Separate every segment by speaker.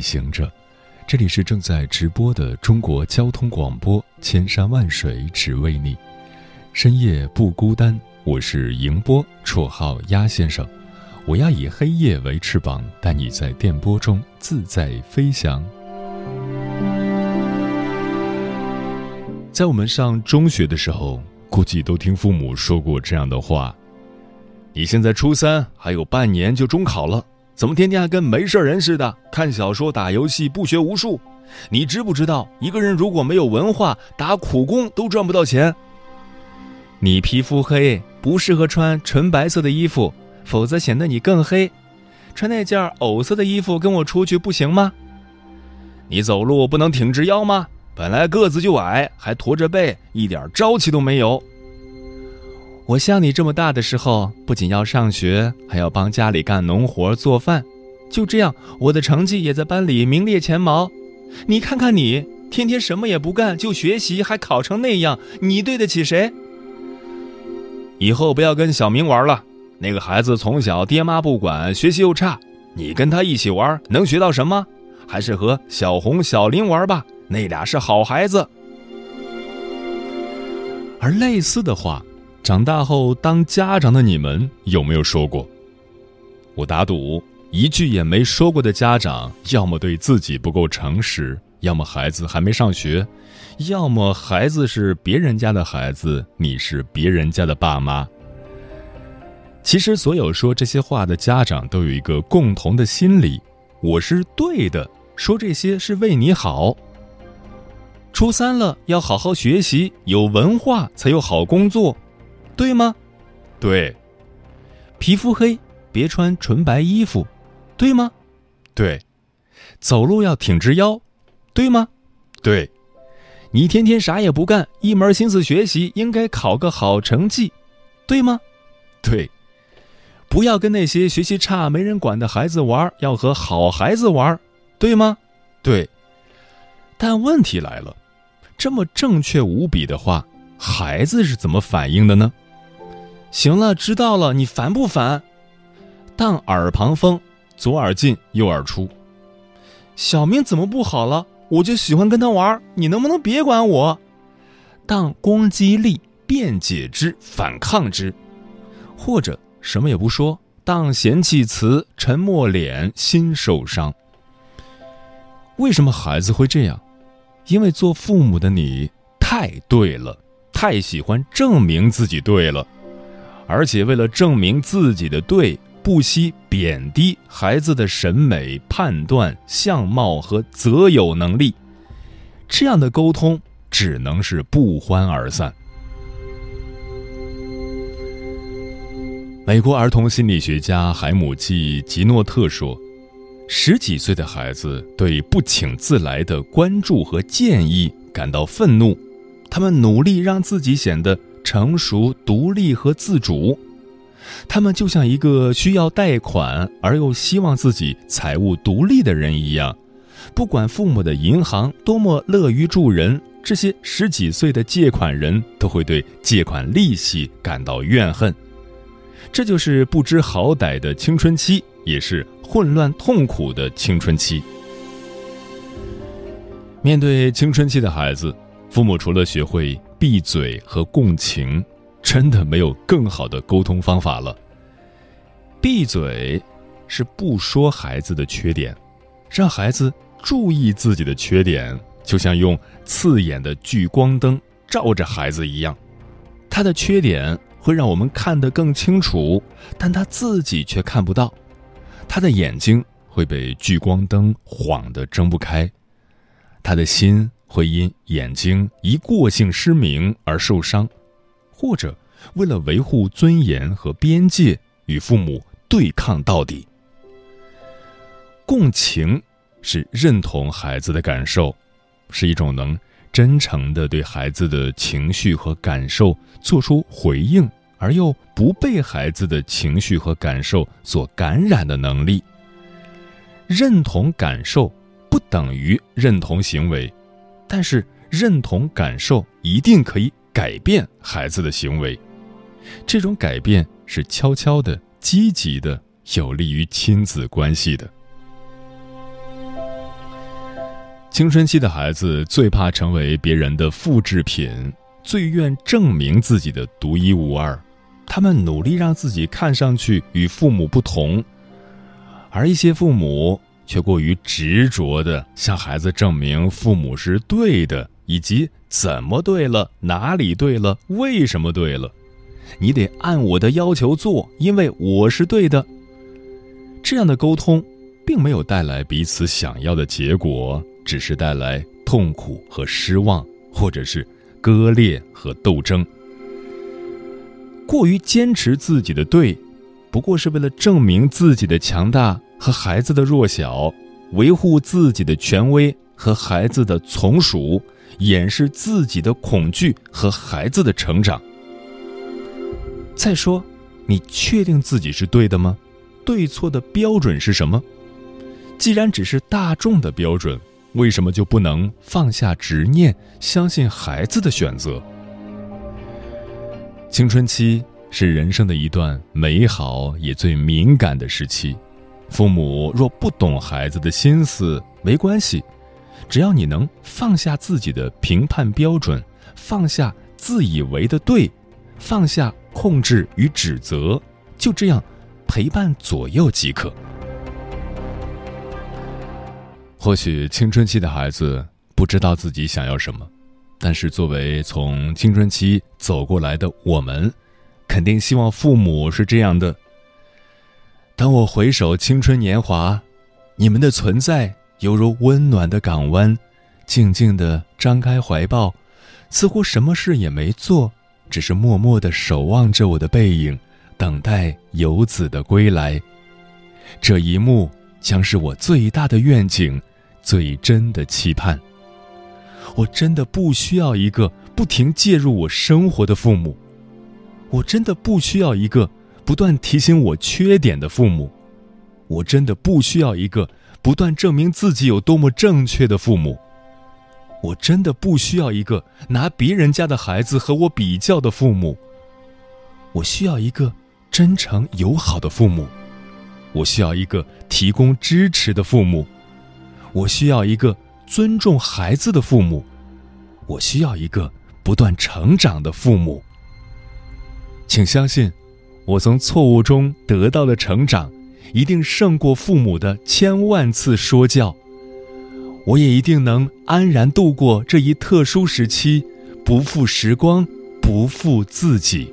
Speaker 1: 行者，这里是正在直播的中国交通广播，千山万水只为你，深夜不孤单。我是迎波，绰号鸭先生。我要以黑夜为翅膀，带你在电波中自在飞翔。在我们上中学的时候，估计都听父母说过这样的话：“你现在初三，还有半年就中考了。”怎么天天还跟没事人似的，看小说、打游戏，不学无术？你知不知道，一个人如果没有文化，打苦工都赚不到钱。你皮肤黑，不适合穿纯白色的衣服，否则显得你更黑。穿那件藕色的衣服跟我出去不行吗？你走路不能挺直腰吗？本来个子就矮，还驼着背，一点朝气都没有。我像你这么大的时候，不仅要上学，还要帮家里干农活、做饭，就这样，我的成绩也在班里名列前茅。你看看你，天天什么也不干，就学习，还考成那样，你对得起谁？以后不要跟小明玩了，那个孩子从小爹妈不管，学习又差，你跟他一起玩，能学到什么？还是和小红、小林玩吧，那俩是好孩子。而类似的话。长大后当家长的你们有没有说过？我打赌一句也没说过的家长，要么对自己不够诚实，要么孩子还没上学，要么孩子是别人家的孩子，你是别人家的爸妈。其实，所有说这些话的家长都有一个共同的心理：我是对的，说这些是为你好。初三了，要好好学习，有文化才有好工作。对吗？对。皮肤黑，别穿纯白衣服，对吗？对。走路要挺直腰，对吗？对。你天天啥也不干，一门心思学习，应该考个好成绩，对吗？对。不要跟那些学习差、没人管的孩子玩，要和好孩子玩，对吗？对。但问题来了，这么正确无比的话，孩子是怎么反应的呢？行了，知道了，你烦不烦？当耳旁风，左耳进右耳出。小明怎么不好了？我就喜欢跟他玩，你能不能别管我？当攻击力，辩解之，反抗之，或者什么也不说，当嫌弃词，沉默脸，心受伤。为什么孩子会这样？因为做父母的你太对了，太喜欢证明自己对了。而且为了证明自己的对，不惜贬低孩子的审美、判断、相貌和择友能力，这样的沟通只能是不欢而散。美国儿童心理学家海姆季吉诺特说：“十几岁的孩子对不请自来的关注和建议感到愤怒，他们努力让自己显得。”成熟、独立和自主，他们就像一个需要贷款而又希望自己财务独立的人一样。不管父母的银行多么乐于助人，这些十几岁的借款人都会对借款利息感到怨恨。这就是不知好歹的青春期，也是混乱痛苦的青春期。面对青春期的孩子。父母除了学会闭嘴和共情，真的没有更好的沟通方法了。闭嘴是不说孩子的缺点，让孩子注意自己的缺点，就像用刺眼的聚光灯照着孩子一样。他的缺点会让我们看得更清楚，但他自己却看不到。他的眼睛会被聚光灯晃得睁不开，他的心会因眼睛一过性失明而受伤，或者为了维护尊严和边界，与父母。对抗到底。共情是认同孩子的感受，是一种能真诚的对孩子的情绪和感受做出回应，而又不被孩子的情绪和感受所感染的能力。认同感受不等于认同行为，但是认同感受一定可以改变孩子的行为。这种改变是悄悄的。积极的、有利于亲子关系的。青春期的孩子最怕成为别人的复制品，最愿证明自己的独一无二。他们努力让自己看上去与父母不同，而一些父母却过于执着的向孩子证明父母是对的，以及怎么对了、哪里对了、为什么对了。你得按我的要求做，因为我是对的。这样的沟通，并没有带来彼此想要的结果，只是带来痛苦和失望，或者是割裂和斗争。过于坚持自己的对，不过是为了证明自己的强大和孩子的弱小，维护自己的权威和孩子的从属，掩饰自己的恐惧和孩子的成长。再说，你确定自己是对的吗？对错的标准是什么？既然只是大众的标准，为什么就不能放下执念，相信孩子的选择？青春期是人生的一段美好也最敏感的时期，父母若不懂孩子的心思，没关系，只要你能放下自己的评判标准，放下自以为的对，放下。控制与指责，就这样陪伴左右即可。或许青春期的孩子不知道自己想要什么，但是作为从青春期走过来的我们，肯定希望父母是这样的。当我回首青春年华，你们的存在犹如温暖的港湾，静静的张开怀抱，似乎什么事也没做。只是默默的守望着我的背影，等待游子的归来。这一幕将是我最大的愿景，最真的期盼。我真的不需要一个不停介入我生活的父母，我真的不需要一个不断提醒我缺点的父母，我真的不需要一个不断证明自己有多么正确的父母。我真的不需要一个拿别人家的孩子和我比较的父母。我需要一个真诚友好的父母，我需要一个提供支持的父母，我需要一个尊重孩子的父母，我需要一个不断成长的父母。请相信，我从错误中得到的成长，一定胜过父母的千万次说教。我也一定能安然度过这一特殊时期，不负时光，不负自己。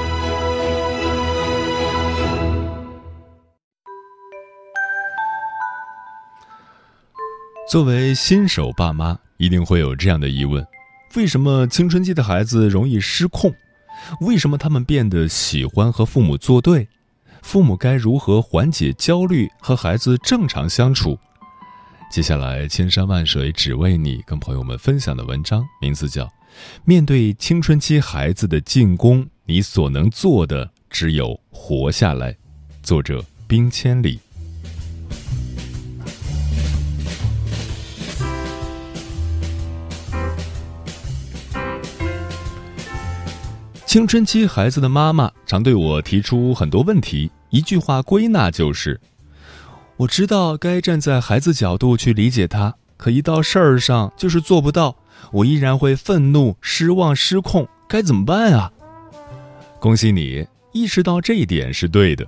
Speaker 1: 作为新手爸妈，一定会有这样的疑问：为什么青春期的孩子容易失控？为什么他们变得喜欢和父母作对？父母该如何缓解焦虑，和孩子正常相处？接下来，千山万水只为你，跟朋友们分享的文章名字叫《面对青春期孩子的进攻，你所能做的只有活下来》，作者冰千里。青春期孩子的妈妈常对我提出很多问题，一句话归纳就是：我知道该站在孩子角度去理解他，可一到事儿上就是做不到，我依然会愤怒、失望、失控，该怎么办啊？恭喜你意识到这一点是对的，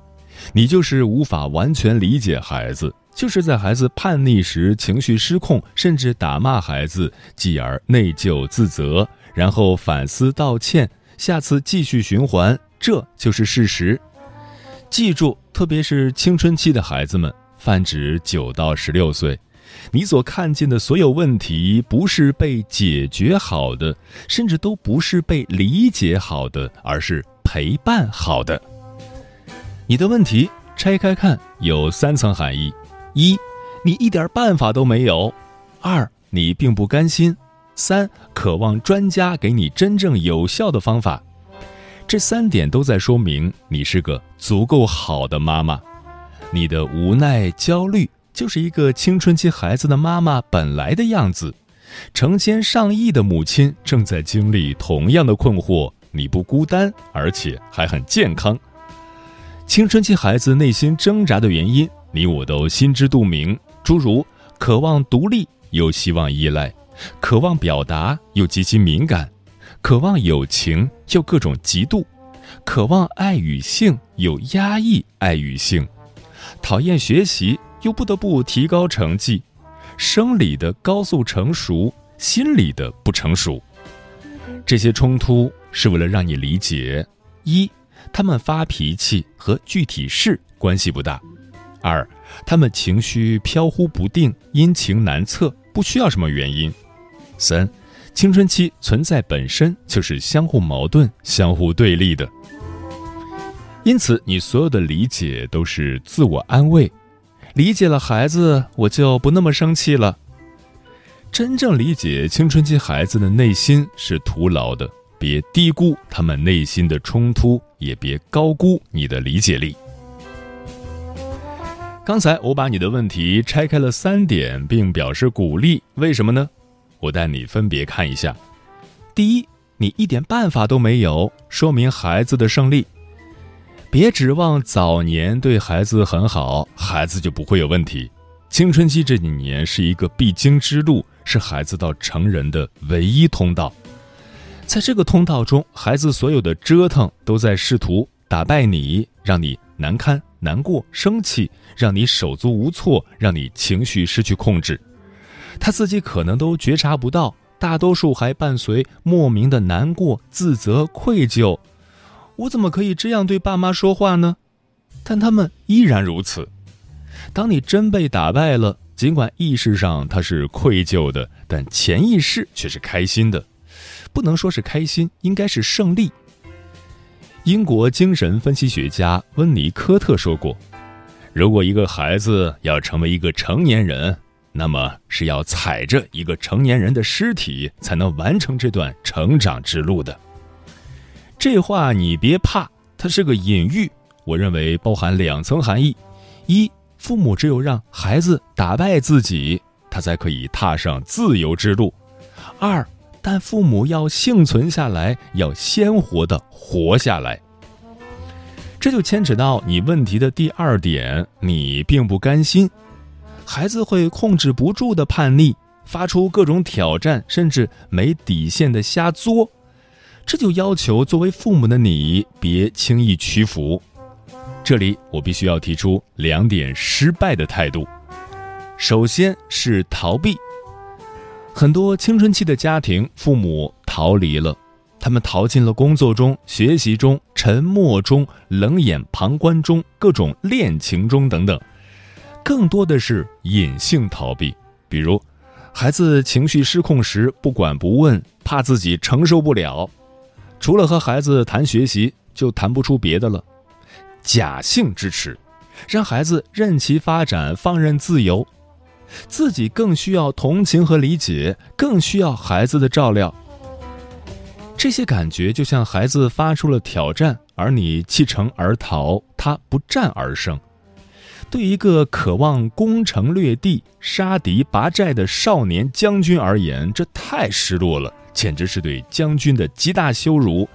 Speaker 1: 你就是无法完全理解孩子，就是在孩子叛逆时情绪失控，甚至打骂孩子，继而内疚自责，然后反思道歉。下次继续循环，这就是事实。记住，特别是青春期的孩子们，泛指九到十六岁，你所看见的所有问题，不是被解决好的，甚至都不是被理解好的，而是陪伴好的。你的问题拆开看，有三层含义：一，你一点办法都没有；二，你并不甘心。三，渴望专家给你真正有效的方法，这三点都在说明你是个足够好的妈妈。你的无奈、焦虑，就是一个青春期孩子的妈妈本来的样子。成千上亿的母亲正在经历同样的困惑，你不孤单，而且还很健康。青春期孩子内心挣扎的原因，你我都心知肚明，诸如渴望独立，又希望依赖。渴望表达又极其敏感，渴望友情又各种嫉妒，渴望爱与性又压抑爱与性，讨厌学习又不得不提高成绩，生理的高速成熟，心理的不成熟。这些冲突是为了让你理解：一，他们发脾气和具体事关系不大；二，他们情绪飘忽不定，阴晴难测，不需要什么原因。三，青春期存在本身就是相互矛盾、相互对立的，因此你所有的理解都是自我安慰，理解了孩子，我就不那么生气了。真正理解青春期孩子的内心是徒劳的，别低估他们内心的冲突，也别高估你的理解力。刚才我把你的问题拆开了三点，并表示鼓励，为什么呢？我带你分别看一下：第一，你一点办法都没有，说明孩子的胜利。别指望早年对孩子很好，孩子就不会有问题。青春期这几年是一个必经之路，是孩子到成人的唯一通道。在这个通道中，孩子所有的折腾都在试图打败你，让你难堪、难过、生气，让你手足无措，让你情绪失去控制。他自己可能都觉察不到，大多数还伴随莫名的难过、自责、愧疚。我怎么可以这样对爸妈说话呢？但他们依然如此。当你真被打败了，尽管意识上他是愧疚的，但潜意识却是开心的。不能说是开心，应该是胜利。英国精神分析学家温尼科特说过：“如果一个孩子要成为一个成年人。”那么是要踩着一个成年人的尸体才能完成这段成长之路的。这话你别怕，它是个隐喻。我认为包含两层含义：一，父母只有让孩子打败自己，他才可以踏上自由之路；二，但父母要幸存下来，要鲜活的活下来。这就牵扯到你问题的第二点，你并不甘心。孩子会控制不住的叛逆，发出各种挑战，甚至没底线的瞎作，这就要求作为父母的你别轻易屈服。这里我必须要提出两点失败的态度。首先是逃避，很多青春期的家庭，父母逃离了，他们逃进了工作中、学习中、沉默中、冷眼旁观中、各种恋情中等等。更多的是隐性逃避，比如，孩子情绪失控时不管不问，怕自己承受不了。除了和孩子谈学习，就谈不出别的了。假性支持，让孩子任其发展，放任自由。自己更需要同情和理解，更需要孩子的照料。这些感觉就像孩子发出了挑战，而你弃城而逃，他不战而胜。对一个渴望攻城略地、杀敌拔寨的少年将军而言，这太失落了，简直是对将军的极大羞辱。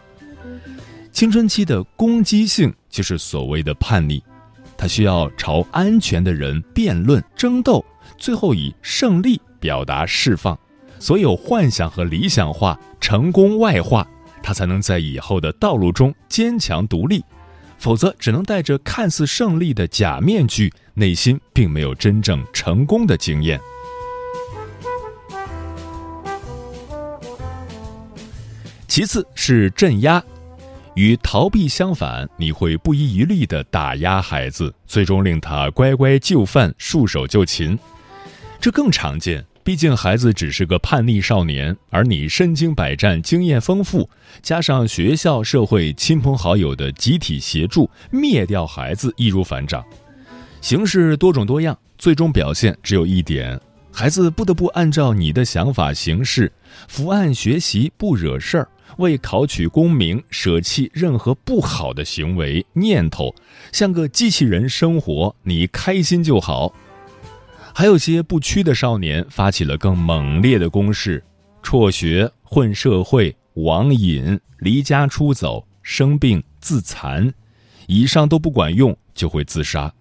Speaker 1: 青春期的攻击性就是所谓的叛逆，他需要朝安全的人辩论、争斗。最后以胜利表达释放，所有幻想和理想化，成功外化，他才能在以后的道路中坚强独立。否则，只能带着看似胜利的假面具，内心并没有真正成功的经验。其次是镇压，与逃避相反，你会不遗余力地打压孩子，最终令他乖乖就范，束手就擒。这更常见，毕竟孩子只是个叛逆少年，而你身经百战，经验丰富，加上学校、社会、亲朋好友的集体协助，灭掉孩子易如反掌。形式多种多样，最终表现只有一点：孩子不得不按照你的想法行事，伏案学习，不惹事儿，为考取功名舍弃任何不好的行为念头，像个机器人生活，你开心就好。还有些不屈的少年发起了更猛烈的攻势，辍学、混社会、网瘾、离家出走、生病、自残，以上都不管用，就会自杀。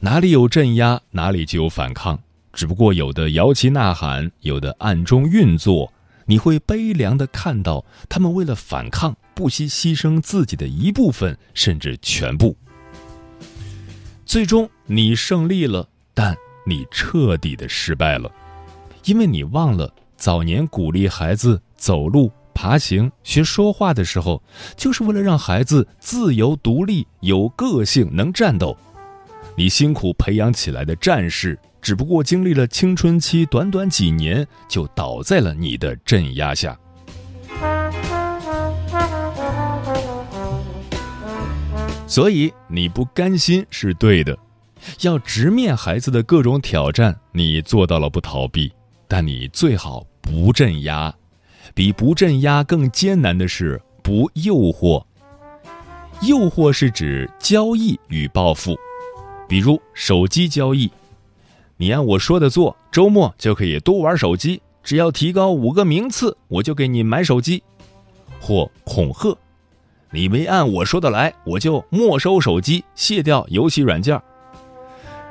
Speaker 1: 哪里有镇压，哪里就有反抗。只不过有的摇旗呐喊，有的暗中运作。你会悲凉的看到他们为了反抗，不惜牺牲自己的一部分，甚至全部。最终，你胜利了，但。你彻底的失败了，因为你忘了早年鼓励孩子走路、爬行、学说话的时候，就是为了让孩子自由独立、有个性、能战斗。你辛苦培养起来的战士，只不过经历了青春期短短几年，就倒在了你的镇压下。所以你不甘心是对的。要直面孩子的各种挑战，你做到了不逃避，但你最好不镇压。比不镇压更艰难的是不诱惑。诱惑是指交易与报复，比如手机交易，你按我说的做，周末就可以多玩手机，只要提高五个名次，我就给你买手机。或恐吓，你没按我说的来，我就没收手机，卸掉游戏软件。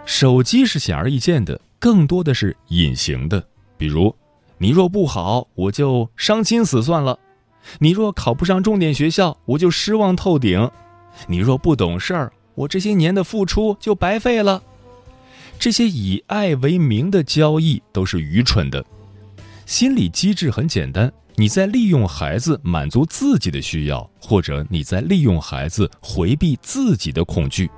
Speaker 1: 手机是显而易见的，更多的是隐形的。比如，你若不好，我就伤心死算了；你若考不上重点学校，我就失望透顶；你若不懂事儿，我这些年的付出就白费了。这些以爱为名的交易都是愚蠢的。心理机制很简单，你在利用孩子满足自己的需要，或者你在利用孩子回避自己的恐惧。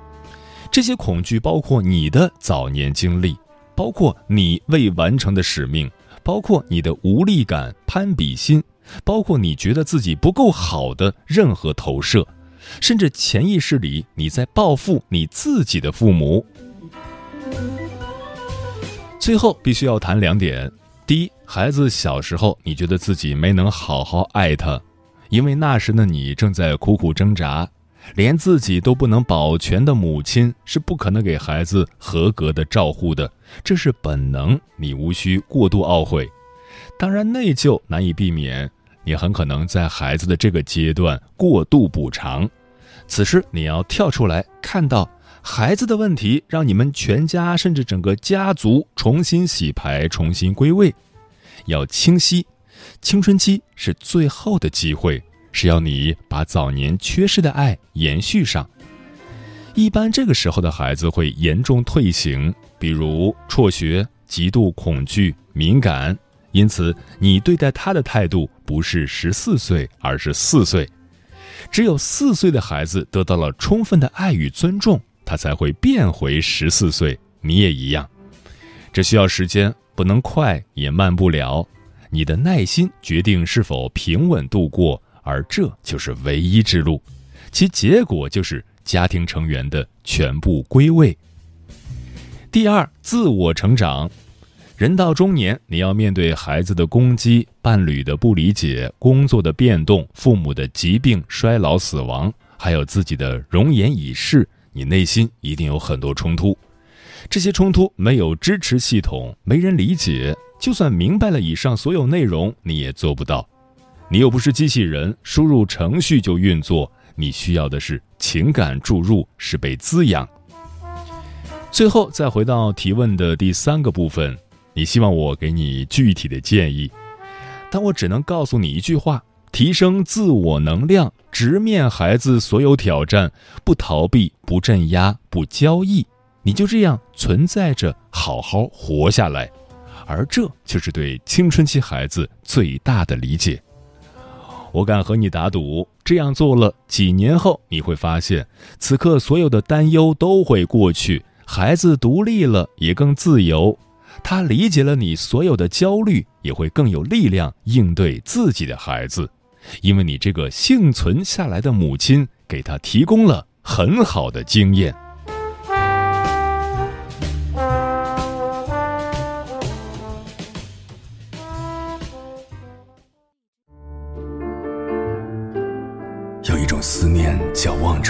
Speaker 1: 这些恐惧包括你的早年经历，包括你未完成的使命，包括你的无力感、攀比心，包括你觉得自己不够好的任何投射，甚至潜意识里你在报复你自己的父母。最后必须要谈两点：第一，孩子小时候你觉得自己没能好好爱他，因为那时的你正在苦苦挣扎。连自己都不能保全的母亲是不可能给孩子合格的照护的，这是本能，你无需过度懊悔。当然，内疚难以避免，你很可能在孩子的这个阶段过度补偿。此时，你要跳出来，看到孩子的问题，让你们全家甚至整个家族重新洗牌、重新归位。要清晰，青春期是最后的机会。是要你把早年缺失的爱延续上。一般这个时候的孩子会严重退行，比如辍学、极度恐惧、敏感。因此，你对待他的态度不是十四岁，而是四岁。只有四岁的孩子得到了充分的爱与尊重，他才会变回十四岁。你也一样，这需要时间。不能快也慢不了。你的耐心决定是否平稳度过，而这就是唯一之路，其结果就是家庭成员的全部归位。第二，自我成长。人到中年，你要面对孩子的攻击、伴侣的不理解、工作的变动、父母的疾病、衰老、死亡，还有自己的容颜已逝，你内心一定有很多冲突。这些冲突没有支持系统，没人理解。就算明白了以上所有内容，你也做不到。你又不是机器人，输入程序就运作。你需要的是情感注入，是被滋养。最后，再回到提问的第三个部分。你希望我给你具体的建议，但我只能告诉你一句话：提升自我能量，直面孩子所有挑战，不逃避，不镇压，不交易，你就这样存在着，好好活下来。而这就是对青春期孩子最大的理解。我敢和你打赌，这样做了几年后，你会发现，此刻所有的担忧都会过去，孩子独立了，也更自由。他理解了你所有的焦虑，也会更有力量应对自己的孩子，因为你这个幸存下来的母亲给他提供了很好的经验。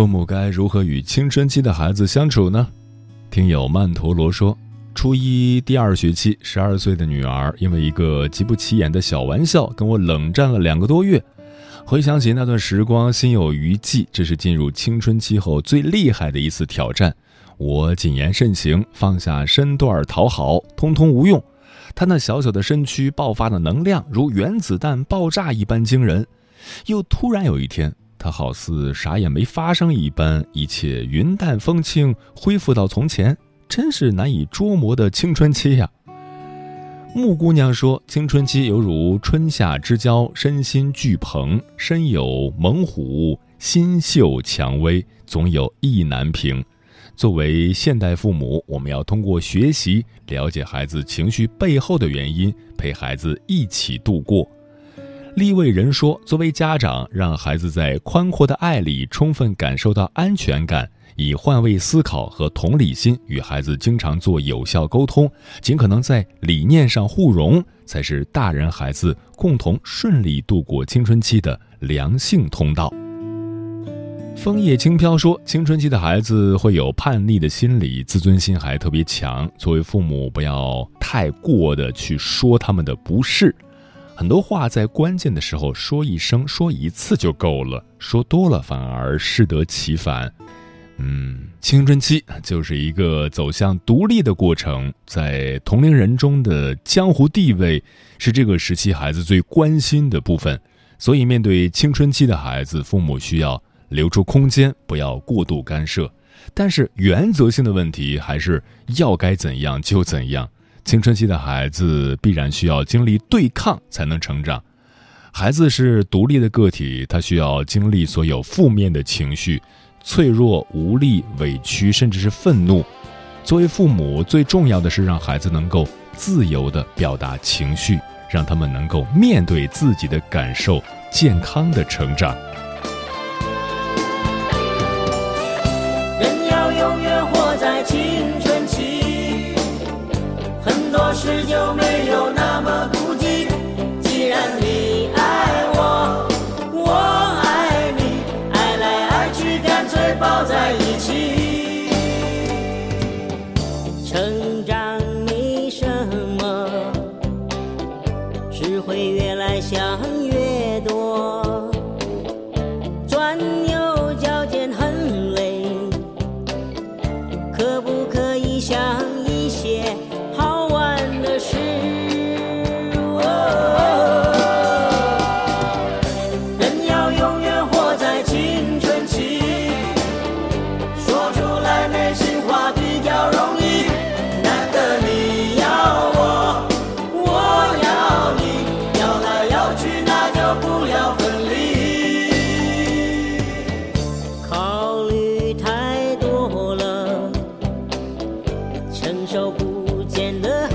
Speaker 1: 父母该如何与青春期的孩子相处呢？听友曼陀罗说。初一第二学期，十二岁的女儿因为一个极不起眼的小玩笑，跟我冷战了两个多月。回想起那段时光，心有余悸。这是进入青春期后最厉害的一次挑战。我谨言慎行，放下身段讨好，通通无用。她那小小的身躯爆发的能量，如原子弹爆炸一般惊人。又突然有一天，他好似啥也没发生一般，一切云淡风轻，恢复到从前。真是难以捉摸的青春期呀。木姑娘说：“青春期犹如春夏之交，身心俱蓬，身有猛虎，心秀蔷薇，总有意难平。”作为现代父母，我们要通过学习了解孩子情绪背后的原因，陪孩子一起度过。立位人说：“作为家长，让孩子在宽阔的爱里充分感受到安全感。”以换位思考和同理心与孩子经常做有效沟通，尽可能在理念上互融，才是大人孩子共同顺利度过青春期的良性通道。枫叶轻飘说，青春期的孩子会有叛逆的心理，自尊心还特别强。作为父母，不要太过的去说他们的不是，很多话在关键的时候说一声、说一次就够了，说多了反而适得其反。嗯，青春期就是一个走向独立的过程，在同龄人中的江湖地位是这个时期孩子最关心的部分。所以，面对青春期的孩子，父母需要留出空间，不要过度干涉。但是，原则性的问题还是要该怎样就怎样。青春期的孩子必然需要经历对抗才能成长。孩子是独立的个体，他需要经历所有负面的情绪。脆弱、无力、委屈，甚至是愤怒。作为父母，最重要的是让孩子能够自由地表达情绪，让他们能够面对自己的感受，健康的成长。
Speaker 2: 承受不见的